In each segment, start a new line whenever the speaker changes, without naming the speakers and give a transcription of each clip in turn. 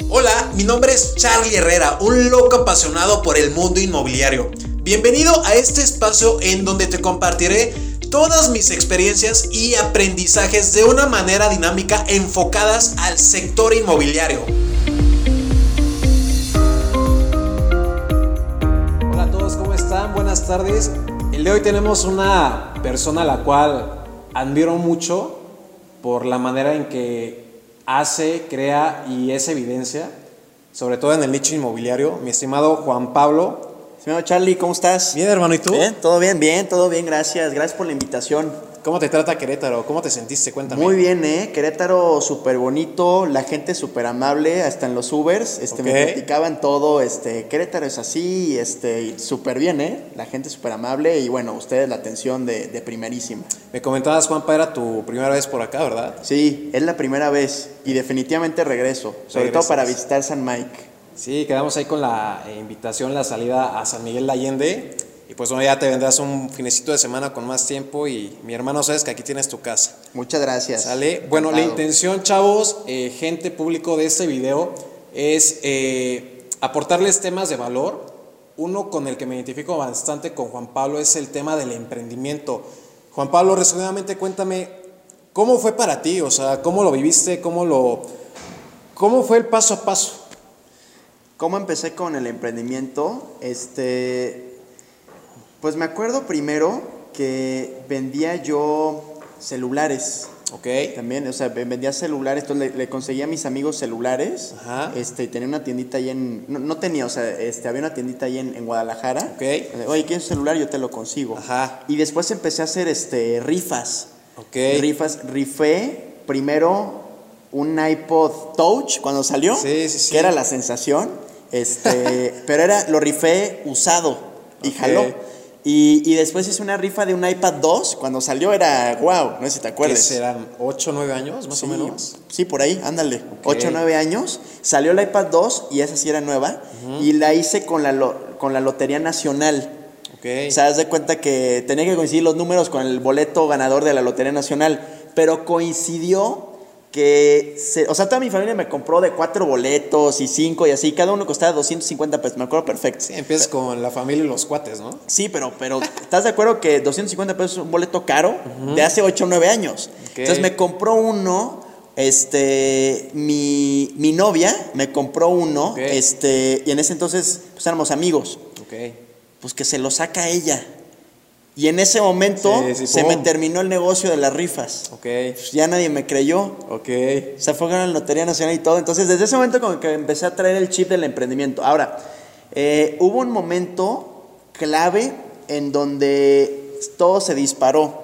Hola, mi nombre es Charlie Herrera, un loco apasionado por el mundo inmobiliario. Bienvenido a este espacio en donde te compartiré todas mis experiencias y aprendizajes de una manera dinámica enfocadas al sector inmobiliario. Hola a todos, ¿cómo están? Buenas tardes. El de hoy tenemos una persona a la cual admiro mucho por la manera en que hace, crea y es evidencia, sobre todo en el nicho inmobiliario. Mi estimado Juan Pablo.
Estimado Charlie, ¿cómo estás?
Bien, hermano, ¿y tú?
Bien, todo bien, bien, todo bien, gracias. Gracias por la invitación.
¿Cómo te trata Querétaro? ¿Cómo te sentiste? Cuéntame.
Muy bien, ¿eh? Querétaro súper bonito, la gente súper amable, hasta en los Ubers, este, me platicaban todo, este, Querétaro es así, este, súper bien, ¿eh? La gente súper amable y bueno, ustedes la atención de, de primerísima.
Me comentabas, Juanpa, era tu primera vez por acá, ¿verdad?
Sí, es la primera vez y definitivamente regreso, sobre todo para visitar San Mike.
Sí, quedamos ahí con la invitación, la salida a San Miguel de Allende y pues bueno, ya te vendrás un finecito de semana con más tiempo y mi hermano sabes que aquí tienes tu casa.
Muchas gracias.
¿Sale? Bueno, la intención, chavos, eh, gente público de este video, es eh, aportarles temas de valor. Uno con el que me identifico bastante con Juan Pablo es el tema del emprendimiento. Juan Pablo, resumidamente cuéntame, ¿cómo fue para ti? O sea, ¿cómo lo viviste? ¿Cómo lo... ¿Cómo fue el paso a paso?
¿Cómo empecé con el emprendimiento? Este, pues me acuerdo primero que vendía yo celulares.
Ok.
También, o sea, vendía celulares, entonces le, conseguía a mis amigos celulares.
Ajá.
Este, tenía una tiendita ahí en. No, tenía, o sea, este, había una tiendita ahí en, Guadalajara.
Ok.
Oye, ¿quieres un celular? Yo te lo consigo.
Ajá.
Y después empecé a hacer este, rifas.
Ok.
Rifas. Rifé primero un iPod Touch cuando salió.
Sí, sí, sí.
Que era la sensación. Este, pero era, lo rifé usado y jaló. Y, después hice una rifa de un iPad 2. Cuando salió era wow, no sé si te acuerdas.
serán 8 o 9 años más
sí,
o menos?
Sí, por ahí, ándale. 8 o 9 años. Salió el iPad 2 y esa sí era nueva. Y la hice con la, con la Lotería Nacional.
Okay.
O sea, haz de cuenta que tenía que coincidir los números con el boleto ganador de la Lotería Nacional. Pero coincidió que, se, o sea, toda mi familia me compró de cuatro boletos y cinco y así, cada uno costaba 250 pesos, me acuerdo perfecto.
Sí, empiezas con la familia y los cuates, ¿no?
Sí, pero, pero ¿estás de acuerdo que 250 pesos es un boleto caro de hace 8 o 9 años? Entonces me compró uno, este, mi, mi novia me compró uno, este, y en ese entonces, pues éramos amigos.
Ok.
Pues que se lo saca ella. Y en ese momento se me terminó el negocio de las rifas.
Ok.
Pues ya nadie me creyó.
Ok.
Se fue a la Lotería Nacional y todo. Entonces, desde ese momento como que empecé a traer el chip del emprendimiento. Ahora, eh, hubo un momento clave en donde todo se disparó.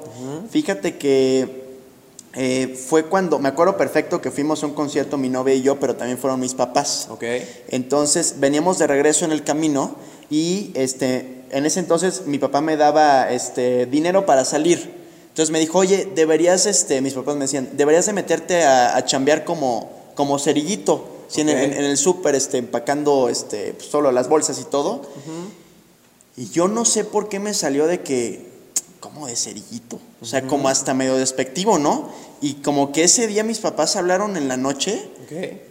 Fíjate que eh, fue cuando, me acuerdo perfecto que fuimos a un concierto mi novia y yo, pero también fueron mis papás.
Ok.
Entonces, veníamos de regreso en el camino y este en ese entonces mi papá me daba este, dinero para salir. Entonces me dijo, oye, deberías, este, mis papás me decían, deberías de meterte a, chambear como, como cerillito, en, el súper, este, empacando este, pues, solo las bolsas y todo. Y yo no sé por qué me salió de que, como de cerillito, o sea, como hasta medio despectivo, ¿no? Y como que ese día mis papás hablaron en la noche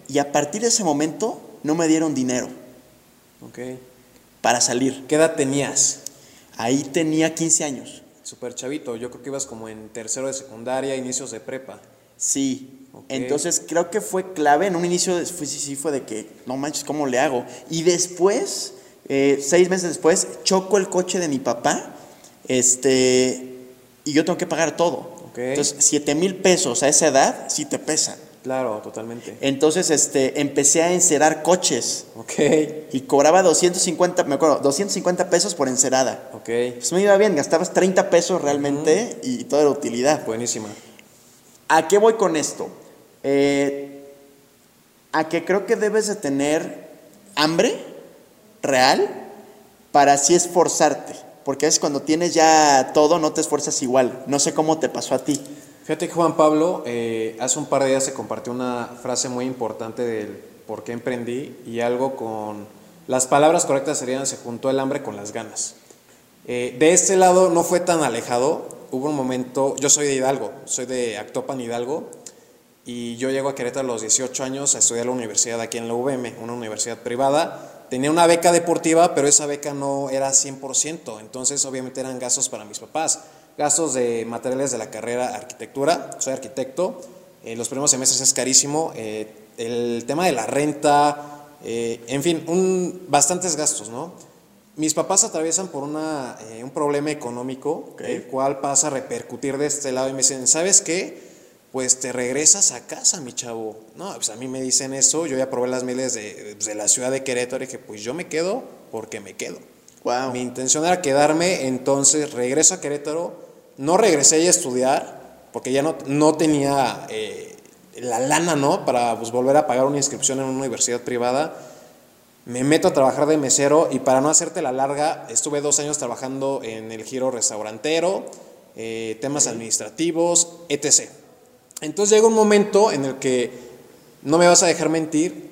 y a partir de ese momento no me dieron dinero.
Okay
para salir.
¿Qué edad tenías?
Ahí tenía 15 años.
Súper chavito, yo creo que ibas como en tercero de secundaria, inicios de prepa.
Sí. Entonces creo que fue clave. En un inicio fue, sí, sí, fue de que, no manches, ¿cómo le hago? Y después, eh, seis meses después, choco el coche de mi papá este, y yo tengo que pagar todo. Entonces, 7 mil pesos a esa edad sí te pesan.
Claro, totalmente.
Entonces, este, empecé a encerar coches.
Ok.
Y cobraba 250, me acuerdo, 250 pesos por encerada.
Ok.
Pues me iba bien, gastabas 30 pesos realmente y toda la utilidad.
Buenísima.
¿A qué voy con esto? Eh, a que creo que debes de tener hambre real para así esforzarte. Porque es cuando tienes ya todo, no te esfuerzas igual. No sé cómo te pasó a ti.
Fíjate Juan Pablo, eh, hace un par de días se compartió una frase muy importante del por qué emprendí y algo con las palabras correctas serían se juntó el hambre con las ganas. Eh, de este lado no fue tan alejado, hubo un momento, yo soy de Hidalgo, soy de Actopan Hidalgo, y yo llego a Querétaro a los 18 años a estudiar la universidad aquí en la UVM, una universidad privada. Tenía una beca deportiva, pero esa beca no era 100%, entonces obviamente eran gastos para mis papás, gastos de materiales de la carrera arquitectura, soy arquitecto, en los primeros semestres es carísimo, eh, el tema de la renta, eh, en fin, un, bastantes gastos, ¿no? Mis papás atraviesan por una, eh, un problema económico, el cual pasa a repercutir de este lado y me dicen, ¿sabes qué? Pues te regresas a casa, mi chavo. No, pues a mí me dicen eso, yo ya probé las miles de, de la ciudad de Querétaro y dije, pues yo me quedo porque me quedo.
Wow.
Mi intención era quedarme, entonces regreso a Querétaro, no regresé a estudiar, porque ya no, no tenía eh, la lana, ¿no? Para pues, volver a pagar una inscripción en una universidad privada. Me meto a trabajar de mesero y para no hacerte la larga, estuve dos años trabajando en el giro restaurantero, eh, temas administrativos, etc. Entonces llega un momento en el que, no me vas a dejar mentir,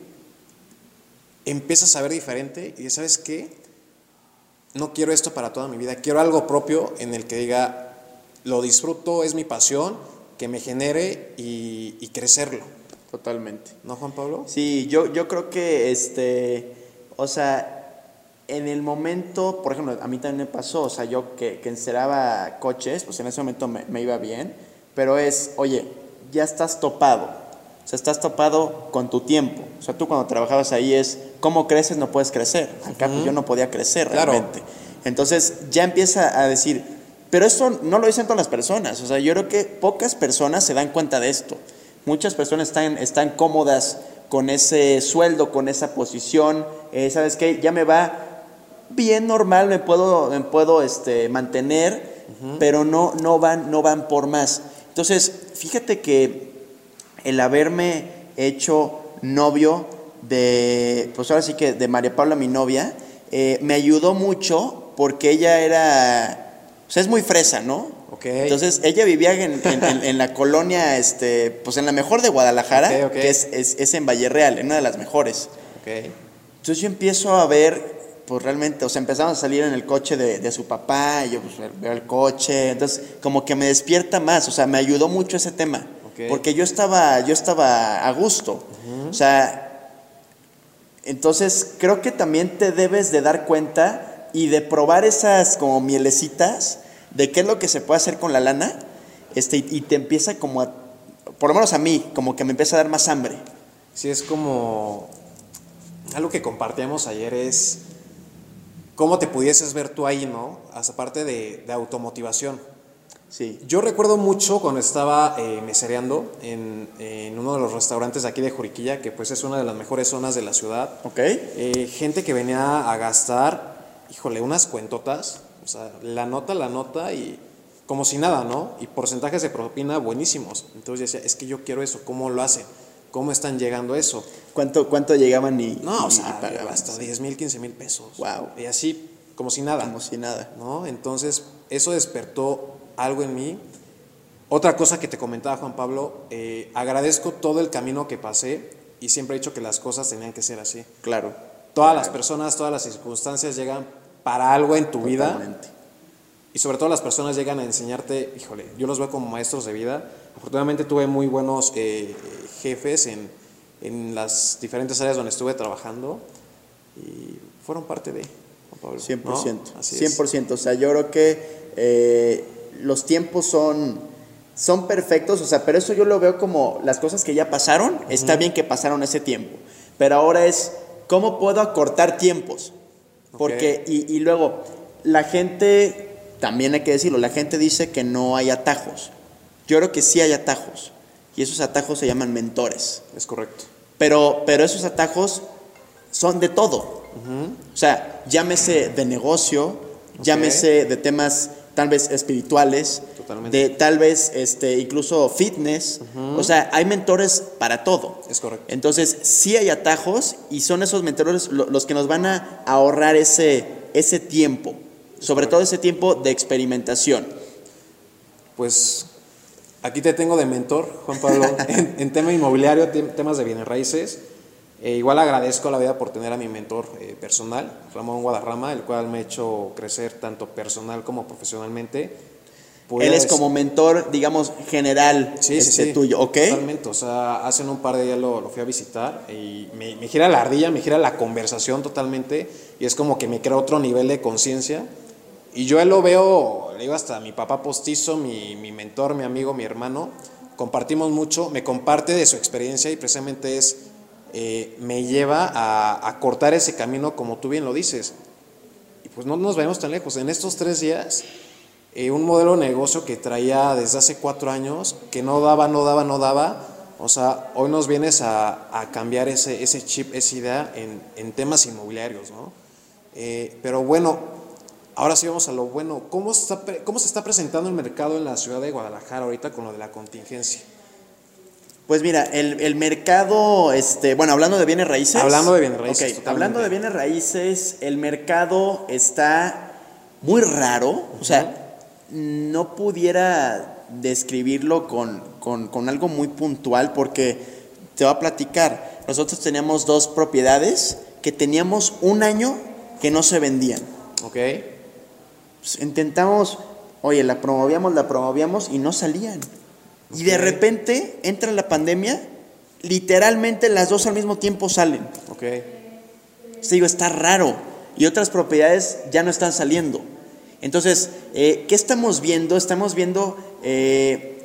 empiezas a ver diferente y ¿sabes qué? No quiero esto para toda mi vida, quiero algo propio en el que diga, lo disfruto, es mi pasión, que me genere y, y crecerlo.
Totalmente.
¿No, Juan Pablo?
Sí, yo, yo creo que, este, o sea, en el momento, por ejemplo, a mí también me pasó, o sea, yo que, que enceraba coches, pues en ese momento me, me iba bien, pero es, oye, ya estás topado, o sea, estás topado con tu tiempo. O sea, tú cuando trabajabas ahí es, ¿cómo creces? No puedes crecer. Acá pues, yo no podía crecer
Claro.
realmente. Entonces ya empieza a decir, pero esto no lo dicen todas las personas. O sea, yo creo que pocas personas se dan cuenta de esto. Muchas personas están, están cómodas con ese sueldo, con esa posición. Eh, ¿Sabes qué? Ya me va bien normal, me puedo, me puedo este, mantener, pero no, no, van, no van por más. Entonces, fíjate que el haberme hecho novio de, pues ahora sí que de María Paula, mi novia, eh, me ayudó mucho porque ella era, o sea, es muy fresa, ¿no?
Ok.
Entonces, ella vivía en, en- en- en la colonia, este, pues en la mejor de Guadalajara, que es, es, es en Valle Real, en una de las mejores. Entonces yo empiezo a ver, pues realmente, o sea, empezamos a salir en el coche de, de su papá, y yo pues veo el coche, entonces como que me despierta más, o sea, me ayudó mucho ese tema, porque yo estaba, yo estaba a gusto, o sea, entonces creo que también te debes de dar cuenta y de probar esas como mielecitas de qué es lo que se puede hacer con la lana, este, y, te empieza como a, por lo menos a mí, como que me empieza a dar más hambre.
Sí, es como. Algo que compartíamos ayer es. ¿Cómo te pudieses ver tú ahí, no? Aparte de, de automotivación.
Sí.
Yo recuerdo mucho cuando estaba eh, mesereando en, en uno de los restaurantes de aquí de Juriquilla, que pues es una de las mejores zonas de la ciudad.
¿Ok?
Eh, gente que venía a gastar, híjole, unas cuentotas, o sea, la nota, la nota y como si nada, ¿no? Y porcentajes de propina buenísimos. Entonces yo decía, es que yo quiero eso, ¿cómo lo hacen? ¿Cómo están llegando a eso?
¿Cuánto, cuánto llegaban y,
No, o sea,
pagaban?
hasta 10 mil, 15 mil pesos.
Wow.
Y así, como si nada.
Como si nada.
¿no? Entonces, eso despertó algo en mí. Otra cosa que te comentaba Juan Pablo, eh, agradezco todo el camino que pasé y siempre he dicho que las cosas tenían que ser así.
Claro.
Todas las personas, todas las circunstancias llegan para algo en tu vida y sobre todo las personas llegan a enseñarte, híjole, yo los veo como maestros de vida. Afortunadamente tuve muy buenos eh, jefes en, en las diferentes áreas donde estuve trabajando y fueron parte de Pablo.
100%.
¿no? Así es.
100%. O sea, yo creo que eh, los tiempos son, son perfectos, o sea, pero eso yo lo veo como las cosas que ya pasaron, está bien que pasaron ese tiempo, pero ahora es, ¿cómo puedo acortar tiempos? Porque, y, y luego, la gente, también hay que decirlo, la gente dice que no hay atajos. Yo creo que sí hay atajos, y esos atajos se llaman mentores.
Es correcto.
Pero, pero esos atajos son de todo. O sea, llámese de negocio, llámese de temas tal vez espirituales,
Totalmente.
de tal vez este, incluso fitness. O sea, hay mentores para todo.
Es correcto.
Entonces, sí hay atajos y son esos mentores lo- los que nos van a ahorrar ese, ese tiempo, sobre todo ese tiempo de experimentación.
Pues aquí te tengo de mentor, Juan Pablo, en, en tema inmobiliario, tem- temas de bienes raíces. Eh, igual agradezco a la vida por tener a mi mentor eh, personal, Ramón Guadarrama, el cual me ha hecho crecer tanto personal como profesionalmente.
Él es como mentor, digamos, general
sí, sí,
este,
sí.
tuyo, ¿ok?
Totalmente, o sea, hace un par de días lo, lo fui a visitar y me, me, gira la ardilla, me gira la conversación totalmente y es como que me crea otro nivel de conciencia. Y yo él lo veo, le digo hasta mi papá postizo, mi, mi mentor, mi amigo, mi hermano, compartimos mucho, me comparte de su experiencia y precisamente es, eh, me lleva a, cortar ese camino como tú bien lo dices. Y pues no nos vayamos tan lejos, en estos tres días eh, un modelo de negocio que traía desde hace cuatro años, que no daba, no daba, no daba. O sea, hoy nos vienes a, cambiar ese, ese chip, esa idea en, en temas inmobiliarios, ¿no? Eh, pero bueno, ahora sí vamos a lo bueno. ¿Cómo, ¿Cómo se está presentando el mercado en la ciudad de Guadalajara ahorita con lo de la contingencia?
Pues mira, el, el, mercado, este, bueno, hablando de bienes raíces.
Hablando de bienes raíces.
Okay, hablando de bienes raíces, el mercado está muy raro. Uh -huh. O sea, no pudiera describirlo con, con, con, algo muy puntual porque te voy a platicar. Nosotros teníamos dos propiedades que teníamos un año que no se vendían.
Ok.
Pues intentamos, oye, la promovíamos, la promovíamos y no salían. Y de repente entra la pandemia, literalmente las dos al mismo tiempo salen.
Ok.
Te digo, está raro. Y otras propiedades ya no están saliendo. Entonces, eh, ¿qué estamos viendo? Estamos viendo eh,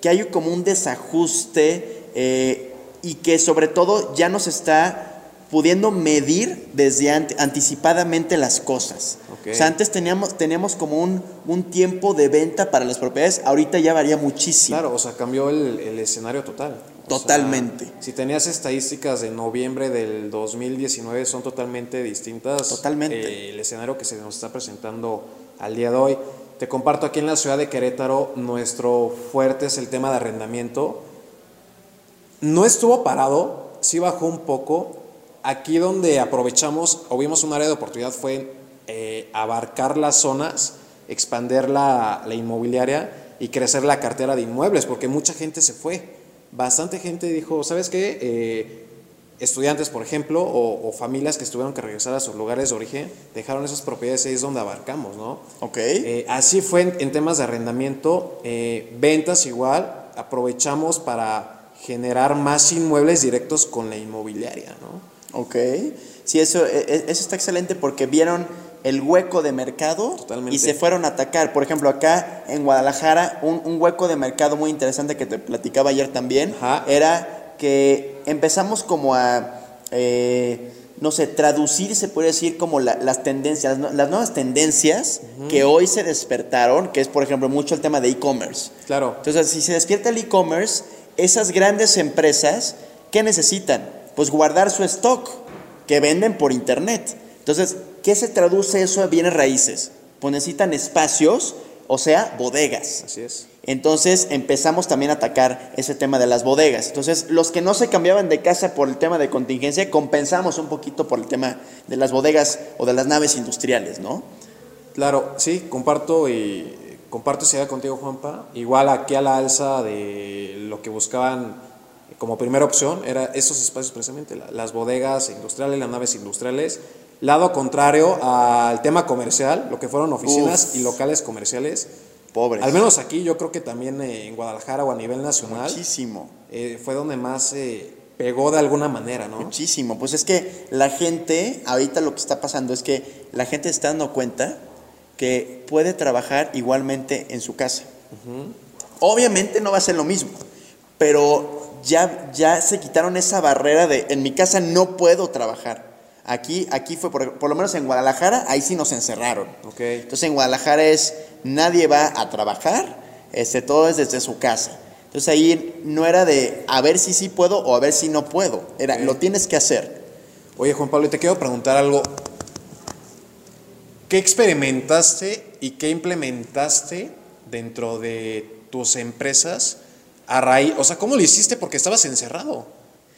que hay como un desajuste eh, y que sobre todo ya nos está pudiendo medir desde ant anticipadamente las cosas. Okay. O sea, antes teníamos, teníamos como un, un, tiempo de venta para las propiedades, ahorita ya varía muchísimo.
Claro, o sea, cambió el, el escenario total. O
totalmente.
Sea, si tenías estadísticas de noviembre del 2019 son totalmente distintas.
Totalmente.
Eh, el escenario que se nos está presentando al día de hoy. Te comparto aquí en la ciudad de Querétaro, nuestro fuerte es el tema de arrendamiento. No estuvo parado, sí bajó un poco. Aquí donde aprovechamos o vimos un área de oportunidad fue eh, abarcar las zonas, expandir la, la inmobiliaria y crecer la cartera de inmuebles, porque mucha gente se fue. Bastante gente dijo, ¿sabes qué? Eh, estudiantes, por ejemplo, o, o, familias que tuvieron que regresar a sus lugares de origen, dejaron esas propiedades y ahí es donde abarcamos, ¿no?
Ok.
Eh, así fue en, en, temas de arrendamiento, eh, ventas igual, aprovechamos para generar más inmuebles directos con la inmobiliaria, ¿no?
Ok. Sí, eso, eso está excelente porque vieron el hueco de mercado
Totalmente.
y se fueron a atacar. Por ejemplo, acá en Guadalajara, un, un hueco de mercado muy interesante que te platicaba ayer también
Ajá.
era que empezamos como a, eh, no sé, traducir, se puede decir, como la, las tendencias, las, las, nuevas tendencias uh -huh. que hoy se despertaron, que es, por ejemplo, mucho el tema de e-commerce.
Claro.
Entonces, si se despierta el e-commerce, esas grandes empresas, ¿qué necesitan? Pues guardar su stock que venden por internet. Entonces, ¿qué se traduce eso a bienes raíces? Pues necesitan espacios, o sea, bodegas.
Así es.
Entonces empezamos también a atacar ese tema de las bodegas. Entonces, los que no se cambiaban de casa por el tema de contingencia, compensamos un poquito por el tema de las bodegas o de las naves industriales, ¿no?
Claro, sí, comparto y comparto esa idea contigo, Juanpa. Igual aquí a la alza de lo que buscaban como primera opción era esos espacios precisamente, las bodegas industriales, las naves industriales. Lado contrario al tema comercial, lo que fueron oficinas Uf. y locales comerciales.
Pobres.
Al menos aquí, yo creo que también eh, en Guadalajara o a nivel nacional.
Muchísimo.
Eh, fue donde más eh, pegó de alguna manera, ¿no?
Muchísimo. Pues es que la gente, ahorita lo que está pasando es que la gente está dando cuenta que puede trabajar igualmente en su casa. Uh -huh. Obviamente no va a ser lo mismo, pero ya, ya se quitaron esa barrera de en mi casa no puedo trabajar. Aquí, aquí fue, por, por, lo menos en Guadalajara, ahí sí nos encerraron.
Okay.
Entonces en Guadalajara es, nadie va a trabajar, este, todo es desde su casa. Entonces ahí no era de a ver si sí puedo o a ver si no puedo, era okay. lo tienes que hacer.
Oye Juan Pablo, te quiero preguntar algo. ¿Qué experimentaste y qué implementaste dentro de tus empresas a raíz, o sea, ¿cómo lo hiciste? Porque estabas encerrado.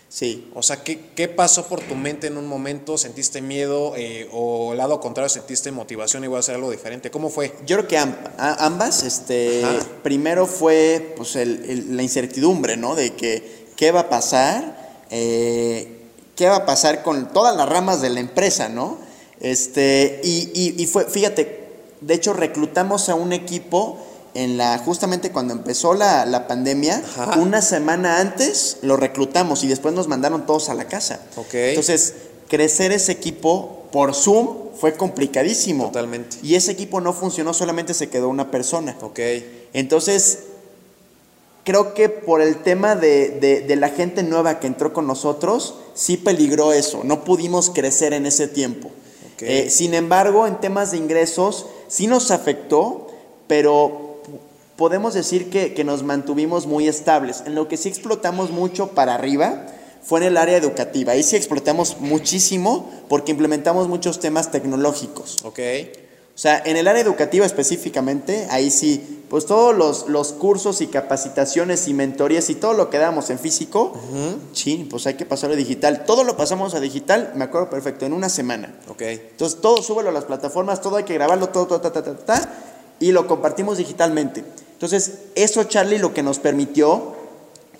Sí.
O sea, ¿qué, ¿qué, pasó por tu mente en un momento? ¿Sentiste miedo eh, o al lado contrario sentiste motivación y voy a hacer algo diferente? ¿Cómo fue?
Yo creo que ambas. Este, primero fue pues, el, el, la incertidumbre, ¿no? De que qué va a pasar, eh, qué va a pasar con todas las ramas de la empresa, ¿no? Este, y, y, y fue, fíjate, de hecho reclutamos a un equipo en la, justamente cuando empezó la, la pandemia,
Ajá.
una semana antes lo reclutamos y después nos mandaron todos a la casa. Entonces, crecer ese equipo por Zoom fue complicadísimo.
Totalmente.
Y ese equipo no funcionó, solamente se quedó una persona.
Ok.
Entonces, creo que por el tema de, de- de la gente nueva que entró con nosotros, sí peligró eso. No pudimos crecer en ese tiempo. Eh, sin embargo, en temas de ingresos, sí nos afectó, pero podemos decir que, que nos mantuvimos muy estables. En lo que sí explotamos mucho para arriba fue en el área educativa. Ahí sí explotamos muchísimo porque implementamos muchos temas tecnológicos.
Ok.
O sea, en el área educativa específicamente, ahí sí, pues todos los, los cursos y capacitaciones y mentorías y todo lo que damos en físico, sí, pues hay que pasarlo a digital. Todo lo pasamos a digital, me acuerdo perfecto, en una semana.
Ok.
Entonces todo súbelo a las plataformas, todo hay que grabarlo, todo, todo, ta, ta, ta, ta, y lo compartimos digitalmente. Entonces, eso, Charlie, lo que nos permitió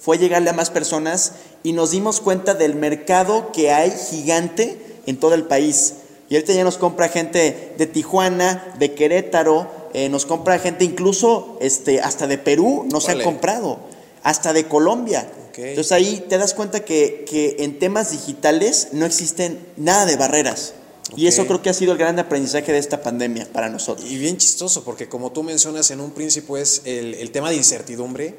fue llegarle a más personas y nos dimos cuenta del mercado que hay gigante en todo el país. Y ahorita ya nos compra gente de Tijuana, de Querétaro, eh, nos compra gente incluso este, hasta de Perú, nos
Órale.
han comprado, hasta de Colombia. Entonces ahí te das cuenta que, que en temas digitales no existen nada de barreras. Y eso creo que ha sido el gran aprendizaje de esta pandemia para nosotros.
Y bien chistoso, porque como tú mencionas en un principio es el, el tema de incertidumbre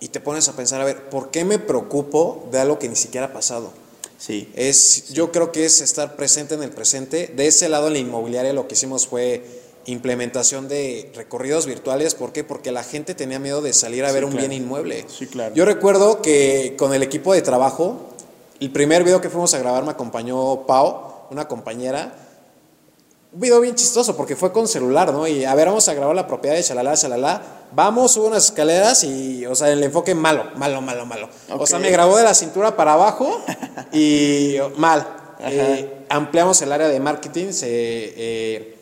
y te pones a pensar, a ver, ¿por qué me preocupo de algo que ni siquiera ha pasado?
Sí.
Es, Yo creo que es estar presente en el presente. De ese lado en la inmobiliaria lo que hicimos fue implementación de recorridos virtuales. ¿Por qué? Porque la gente tenía miedo de salir a
Sí,
ver un bien inmueble.
Sí, claro.
Yo recuerdo que con el equipo de trabajo, el primer video que fuimos a grabar me acompañó Pau, una compañera. Un video bien chistoso porque fue con celular, ¿no? Y a ver, vamos a grabar la propiedad de Chalala, Chalala. Vamos, sube unas escaleras y, o sea, el enfoque malo, malo, malo, malo. O sea, me grabó de la cintura para abajo y mal. Eh, ampliamos el área de marketing, se, eh,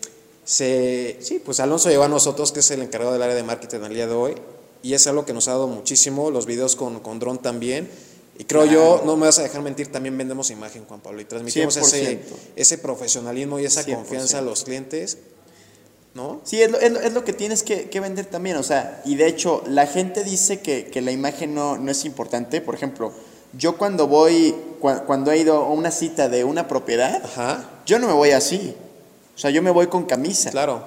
se, sí, pues Alonso llegó a nosotros, que es el encargado del área de marketing al día de hoy, y es algo que nos ha dado muchísimo, los videos con, con dron también, y creo yo, no me vas a dejar mentir, también vendemos imagen, Juan Pablo, y transmitimos ese,
100%.
ese profesionalismo y esa
100%.
confianza a los clientes, ¿no?
Sí, es lo, es lo- es lo que tienes que, que vender también, o sea, y de hecho, la gente dice que, que la imagen no, no es importante, por ejemplo, yo cuando voy, cua- cuando he ido a una cita de una propiedad,
Ajá,
yo no me voy así, o sea, yo me voy con camisa,
claro,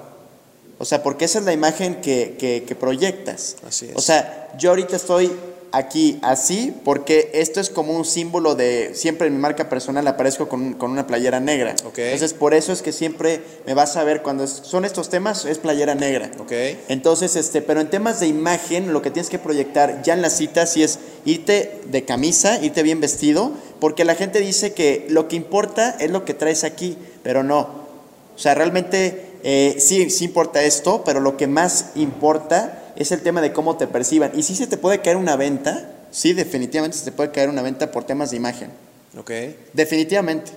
o sea, porque esa es la imagen que, que- que proyectas.
Así es.
O sea, yo ahorita estoy aquí así porque esto es como un símbolo de, siempre en mi marca personal aparezco con, con una playera negra. Entonces, por eso es que siempre me vas a ver cuando es- son estos temas, es playera negra. Entonces, este, pero en temas de imagen, lo que tienes que proyectar ya en las citas sí es irte de camisa, irte bien vestido, porque la gente dice que lo que importa es lo que traes aquí, pero no. O sea, realmente eh, sí, sí importa esto, pero lo que más importa es el tema de cómo te perciban. Y sí se te puede caer una venta, sí, definitivamente se te puede caer una venta por temas de imagen.
ok,
Definitivamente.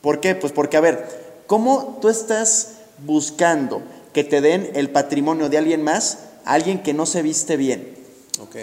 ¿Por qué? Pues porque, a ver, ¿cómo tú estás buscando que te den el patrimonio de alguien más alguien que no se viste bien?
ok,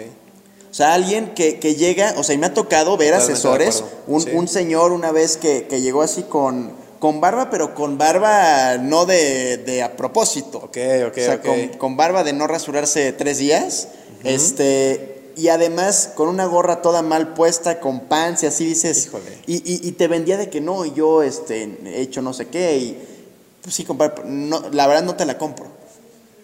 O sea, alguien que, que llega, o sea, y me ha tocado ver
Totalmente
asesores, un,
sí.
un señor una vez que, que llegó así con, con barba, pero con barba no de, de a propósito.
ok, ok,
o sea,
ok.
con, con barba de no rasurarse tres días. Este, y además con una gorra toda mal puesta, con pants y así dices.
Híjole.
Y, y- y te vendía de que no, y yo este, he hecho no sé qué. Y pues sí, comprar, no, la verdad no te la compro.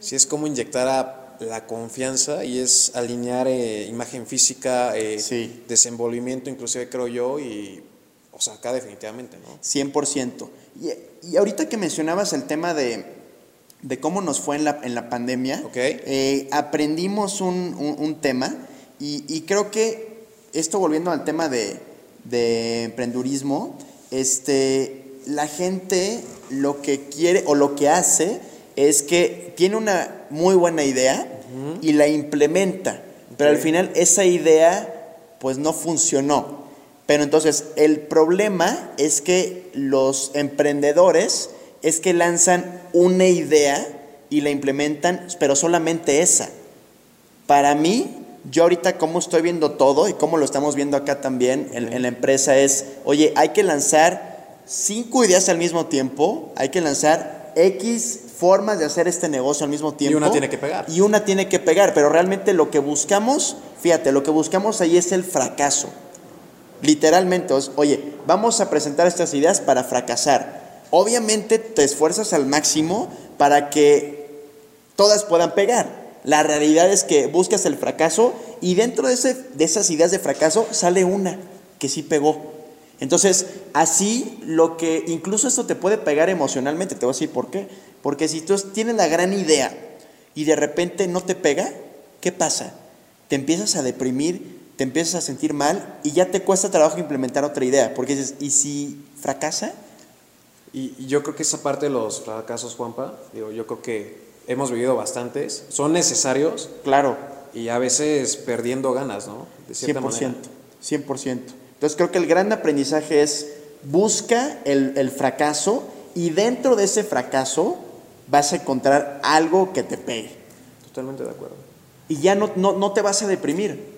Sí, es como inyectar a la confianza y es alinear eh, imagen física, eh,
Sí.
desenvolvimiento, inclusive creo yo, y, o sea, acá definitivamente, ¿no?
100%. Y, y ahorita que mencionabas el tema de, de cómo nos fue en la, en la pandemia, eh, aprendimos un, un- un tema y, y creo que esto volviendo al tema de, de emprendurismo, este, la gente lo que quiere o lo que hace es que tiene una muy buena idea y la implementa, pero al final esa idea pues no funcionó. Pero entonces el problema es que los emprendedores es que lanzan una idea y la implementan, pero solamente esa. Para mí, yo ahorita como estoy viendo todo y como lo estamos viendo acá también en, en la empresa es, oye, hay que lanzar cinco ideas al mismo tiempo, hay que lanzar X formas de hacer este negocio al mismo tiempo.
una tiene que pegar.
Y una tiene que pegar, pero realmente lo que buscamos, fíjate, lo que buscamos ahí es el fracaso. Literalmente, oye, vamos a presentar estas ideas para fracasar. Obviamente te esfuerzas al máximo para que todas puedan pegar. La realidad es que buscas el fracaso y dentro de, ese- de esas ideas de fracaso sale una que sí pegó. Entonces, así lo que incluso esto te puede pegar emocionalmente, te voy a decir por qué. Porque si tú tienes la gran idea y de repente no te pega, ¿qué pasa? Te empiezas a deprimir, te empiezas a sentir mal y ya te cuesta trabajo implementar otra idea. Porque dices, ¿y si fracasa?
Y, y yo creo que esa parte de los fracasos, Juanpa, digo, yo creo que hemos vivido bastantes, son necesarios
Claro,
y a veces perdiendo ganas, ¿no? De cierta
100%,
manera.
100%. Entonces creo que el gran aprendizaje es busca el, el fracaso y dentro de ese fracaso vas a encontrar algo que te pegue.
Totalmente de acuerdo.
Y ya no, no, no te vas a deprimir.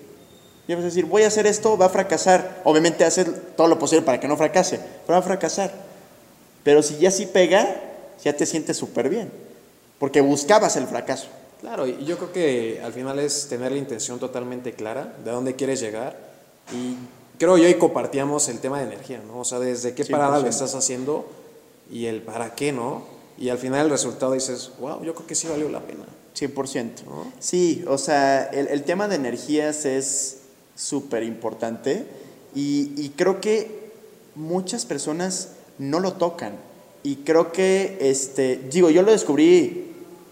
Ya vas a decir, voy a hacer esto, va a fracasar. Obviamente hacer todo lo posible para que no fracase, pero va a fracasar. Pero si ya sí pega, ya te sientes súper bien. Porque buscabas el fracaso.
Claro, y yo creo que al final es tener la intención totalmente clara de dónde quieres llegar. Y creo yo y compartíamos el tema de energía, ¿no? O sea, desde qué parada lo
100%.
estás haciendo y el para qué, ¿no? Y al final el resultado dices, wow, yo creo que sí valió la pena.
100%.
¿No?
Sí, o sea, el, el tema de energías es súper importante y, y creo que muchas personas no lo tocan. Y creo que, este, digo, yo lo descubrí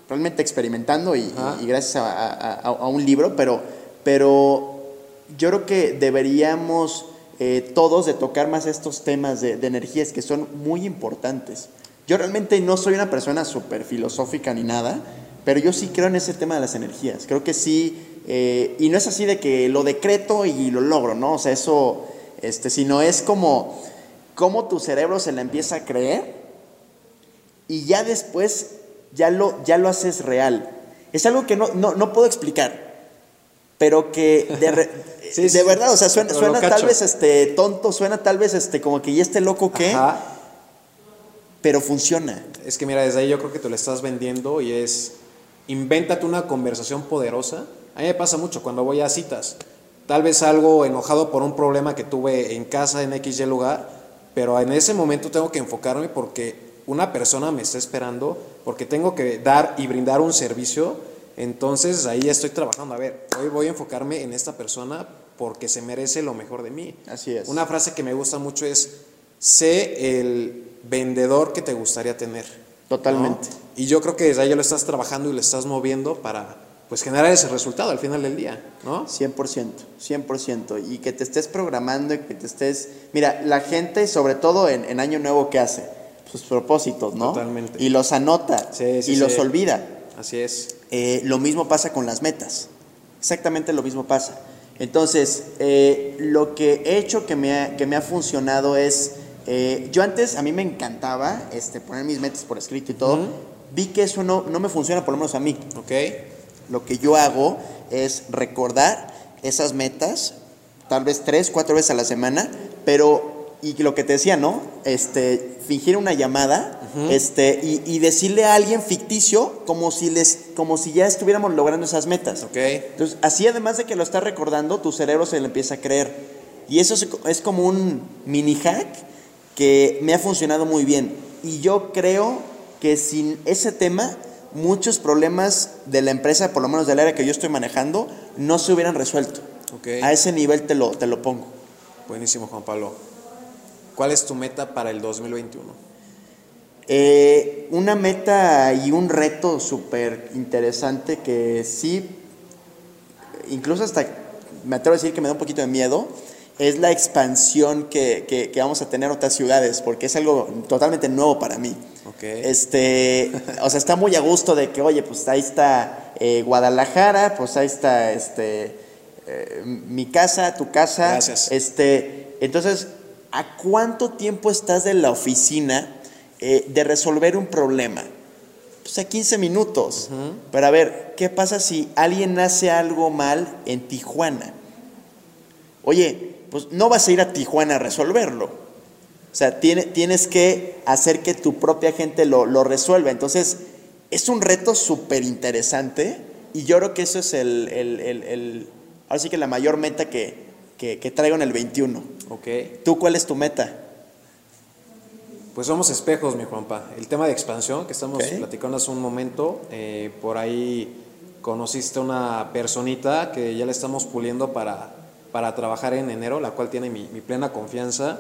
realmente experimentando y,
Ajá.
y gracias a, a- a- a un libro, pero, pero yo creo que deberíamos eh, todos de tocar más estos temas de, de energías que son muy importantes. Yo realmente no soy una persona súper filosófica ni nada, pero yo sí creo en ese tema de las energías. Creo que sí, eh, y no es así de que lo decreto y lo logro, ¿no? O sea, eso, este, sino es como, como tu cerebro se la empieza a creer y ya después ya lo, ya lo haces real. Es algo que no, no, no puedo explicar, pero que de, re-
Sí,
de
sí,
verdad, o sea, suena, suena tal vez este, tonto, suena tal vez este, como que ya esté loco que,
Ajá.
pero funciona.
Es que mira, desde ahí yo creo que te lo estás vendiendo y es, invéntate una conversación poderosa. A mí me pasa mucho cuando voy a citas. Tal vez algo enojado por un problema que tuve en casa, en XY lugar, pero en ese momento tengo que enfocarme porque una persona me está esperando, porque tengo que dar y brindar un servicio. Entonces ahí estoy trabajando. A ver, hoy voy a enfocarme en esta persona porque se merece lo mejor de mí.
Así es.
Una frase que me gusta mucho es, sé el vendedor que te gustaría tener.
Totalmente.
¿no? Y yo creo que desde ahí ya lo estás trabajando y lo estás moviendo para pues generar ese resultado al final del día, ¿no?
100%, 100%. Y que te estés programando y que te estés... Mira, la gente, sobre todo en, en Año Nuevo, ¿qué hace? Sus propósitos, ¿no?
Totalmente.
Y los anota
Sí, sí,
y los
sí.
olvida.
Así es.
Eh, lo mismo pasa con las metas. Exactamente lo mismo pasa. Entonces, eh, lo que he hecho que me ha, que me ha funcionado es, eh, yo antes a mí me encantaba este, poner mis metas por escrito y todo,
Ujú.
vi que eso no, no me funciona por lo menos a mí.
¿Ok?
Lo que yo hago es recordar esas metas, tal vez tres, cuatro veces a la semana, pero, y lo que te decía, ¿no? Este, fingir una llamada, este, y, y decirle a alguien ficticio como si, les, como si ya estuviéramos logrando esas metas.
¿Ok?
Entonces, así además de que lo estás recordando, tu cerebro se le empieza a creer. Y eso es, es como un mini hack que me ha funcionado muy bien. Y yo creo que sin ese tema, muchos problemas de la empresa, por lo menos del área que yo estoy manejando, no se hubieran resuelto.
Ok.
A ese nivel te lo, te lo pongo.
Buenísimo, Juan Pablo. ¿Cuál es tu meta para el 2021?
Eh, una meta y un reto súper interesante que sí, incluso hasta me atrevo a decir que me da un poquito de miedo, es la expansión que, que- que vamos a tener en otras ciudades, porque es algo totalmente nuevo para mí. Este, o sea, está muy a gusto de que, oye, pues ahí está eh, Guadalajara, pues ahí está este, eh, mi casa, tu casa.
Gracias.
Este, entonces, ¿a cuánto tiempo estás de la oficina eh, de resolver un problema? Pues a 15 minutos. Pero a ver, ¿qué pasa si alguien hace algo mal en Tijuana? Oye, pues no vas a ir a Tijuana a resolverlo. O sea, tiene- tienes que hacer que tu propia gente lo, lo resuelva. Entonces, es un reto súper interesante y yo creo que eso es el, el, el, el- ahora sí que la mayor meta que, que, que traigo en el 21.
Ok.
¿Tú cuál es tu meta?
Pues somos espejos, mi Juanpa. El tema de expansión que estamos
Ok.
platicando hace un momento, eh, por ahí conociste una personita que ya le estamos puliendo para, para trabajar en enero, la cual tiene mi, mi plena confianza.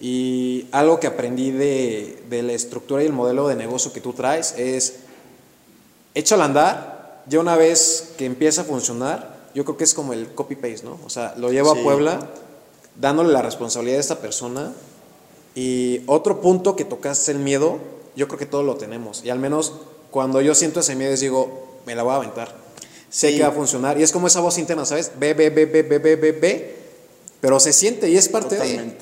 Y algo que aprendí de, de la estructura y el modelo de negocio que tú traes es, échalo a andar, ya una vez que empieza a funcionar, yo creo que es como el copy-paste, ¿no? O sea, lo llevo
Sí.
a Puebla, dándole la responsabilidad a esta persona, y otro punto que tocaste el miedo, yo creo que todos lo tenemos. Y al menos cuando yo siento ese miedo, es digo, me la voy a aventar. Sé
Sí.
que va a funcionar. Y es como esa voz interna, ¿sabes? Ve, ve, ve, ve, ve, ve, ve, ve. Pero se siente y es parte de.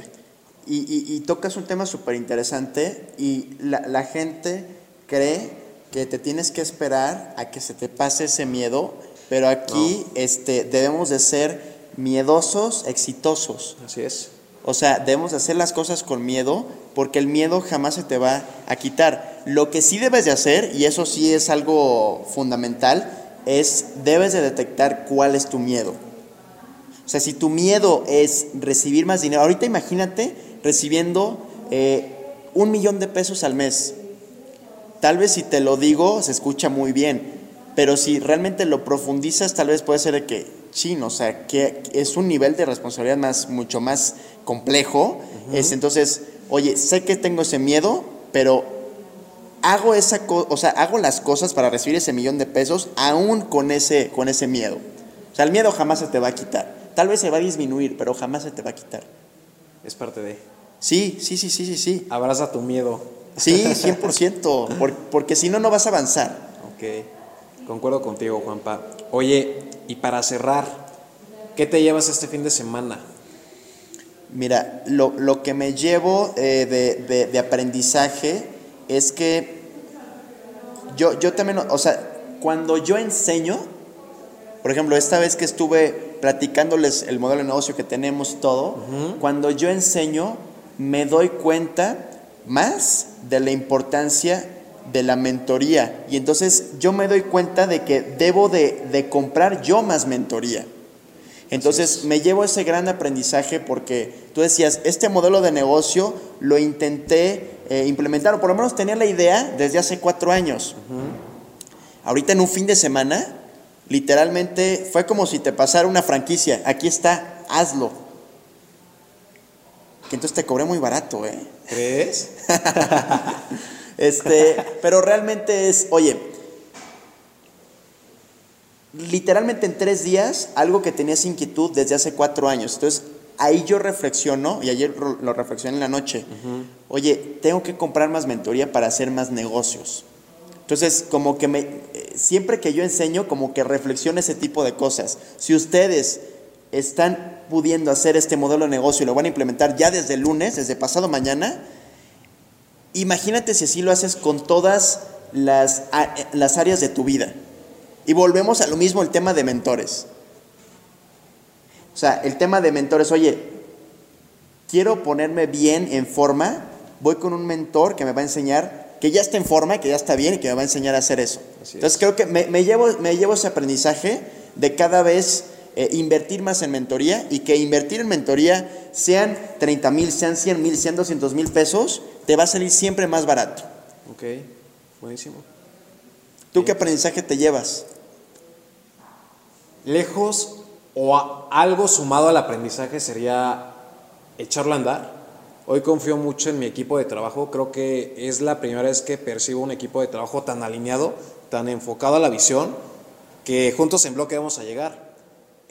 Y, y- y tocas un tema súper interesante y la, la gente cree que te tienes que esperar a que se te pase ese miedo, pero aquí este, debemos de ser miedosos, exitosos.
Así es.
O sea, debemos de hacer las cosas con miedo porque el miedo jamás se te va a quitar. Lo que sí debes de hacer, y eso sí es algo fundamental, es debes de detectar cuál es tu miedo. O sea, si tu miedo es recibir más dinero, ahorita imagínate recibiendo eh, un millón de pesos al mes. Tal vez si te lo digo se escucha muy bien, pero si realmente lo profundizas, tal vez puede ser de que, chin, o sea, que es un nivel de responsabilidad más, mucho más complejo. Es, entonces, oye, sé que tengo ese miedo, pero hago esa co- o sea, hago las cosas para recibir ese millón de pesos aún con ese, con ese miedo. O sea, el miedo jamás se te va a quitar. Tal vez se va a disminuir, pero jamás se te va a quitar.
Es parte de.
Sí, sí, sí, sí, sí, sí.
Abraza tu miedo.
Sí, 100%, por- porque si no, no vas a avanzar.
Ok. Concuerdo contigo, Juanpa. Oye, y para cerrar, ¿qué te llevas este fin de semana?
Mira, lo, lo que me llevo eh, de, de- de aprendizaje es que yo, yo también, o sea, cuando yo enseño, por ejemplo, esta vez que estuve platicándoles el modelo de negocio que tenemos todo, cuando yo enseño, me doy cuenta más de la importancia de la mentoría. Y entonces yo me doy cuenta de que debo de, de comprar yo más mentoría. Entonces me llevo ese gran aprendizaje porque tú decías, este modelo de negocio lo intenté eh, implementar, o por lo menos tenía la idea desde hace cuatro años. Ahorita en un fin de semana, literalmente fue como si te pasara una franquicia, aquí está, hazlo. Que entonces te cobré muy barato, ¿eh?
¿Crees?
Este, pero realmente es, oye, literalmente en tres días, algo que tenías inquietud desde hace cuatro años. Entonces, ahí yo reflexiono, y ayer lo reflexioné en la noche, oye, tengo que comprar más mentoría para hacer más negocios. Entonces, como que me, siempre que yo enseño, como que reflexiono ese tipo de cosas. Si ustedes están pudiendo hacer este modelo de negocio y lo van a implementar ya desde el lunes, desde pasado mañana, Imagínate si así lo haces con todas las, las áreas de tu vida. Y volvemos a lo mismo el tema de mentores. O sea, el tema de mentores, oye, quiero ponerme bien en forma, voy con un mentor que me va a enseñar, que ya está en forma, que ya está bien y que me va a enseñar a hacer eso.
Así
Entonces
es.
creo que me, me llevo, me llevo ese aprendizaje de cada vez eh, invertir más en mentoría y que invertir en mentoría sean 30 mil, sean 100 mil, sean 200 mil pesos, te va a salir siempre más barato.
Ok, buenísimo.
¿Tú qué aprendizaje te llevas?
Lejos o algo sumado al aprendizaje sería echarlo a andar. Hoy confío mucho en mi equipo de trabajo. Creo que es la primera vez que percibo un equipo de trabajo tan alineado, tan enfocado a la visión, que juntos en bloque vamos a llegar.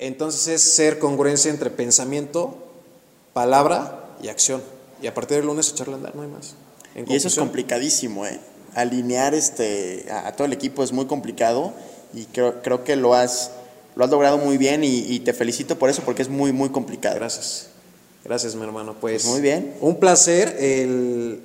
Entonces es ser congruencia entre pensamiento, palabra y acción. Y a partir del lunes echarle a andar, no hay más.
Y eso es complicadísimo, ¿eh? Alinear este, a, a todo el equipo es muy complicado y creo, creo que lo has, lo has logrado muy bien y, y te felicito por eso porque es muy, muy complicado.
Gracias. Gracias, mi hermano. Pues
Muy bien.
Un placer el,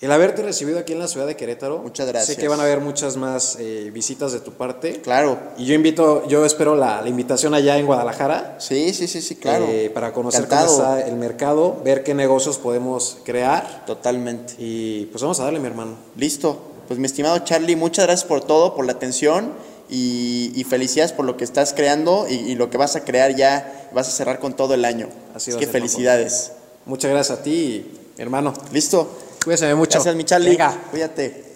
el haberte recibido aquí en la ciudad de Querétaro.
Muchas gracias.
Sé que van a haber muchas más eh, visitas de tu parte.
Claro.
Y yo invito, yo espero la, la invitación allá en Guadalajara.
Sí, sí, sí, sí, claro.
eh, para conocer cómo está el mercado, ver qué negocios podemos crear.
Totalmente.
Y pues vamos a darle, mi hermano.
Listo. pues mi estimado Charlie, muchas gracias por todo, por la atención y, y felicidades por lo que estás creando y, y lo que vas a crear ya, vas a cerrar con todo el año.
Así
Así que felicidades.
Muchas gracias a ti, mi hermano.
¿Listo?
Cuídese mucho.
Gracias, mi Charlie.
Venga.
Cuídate.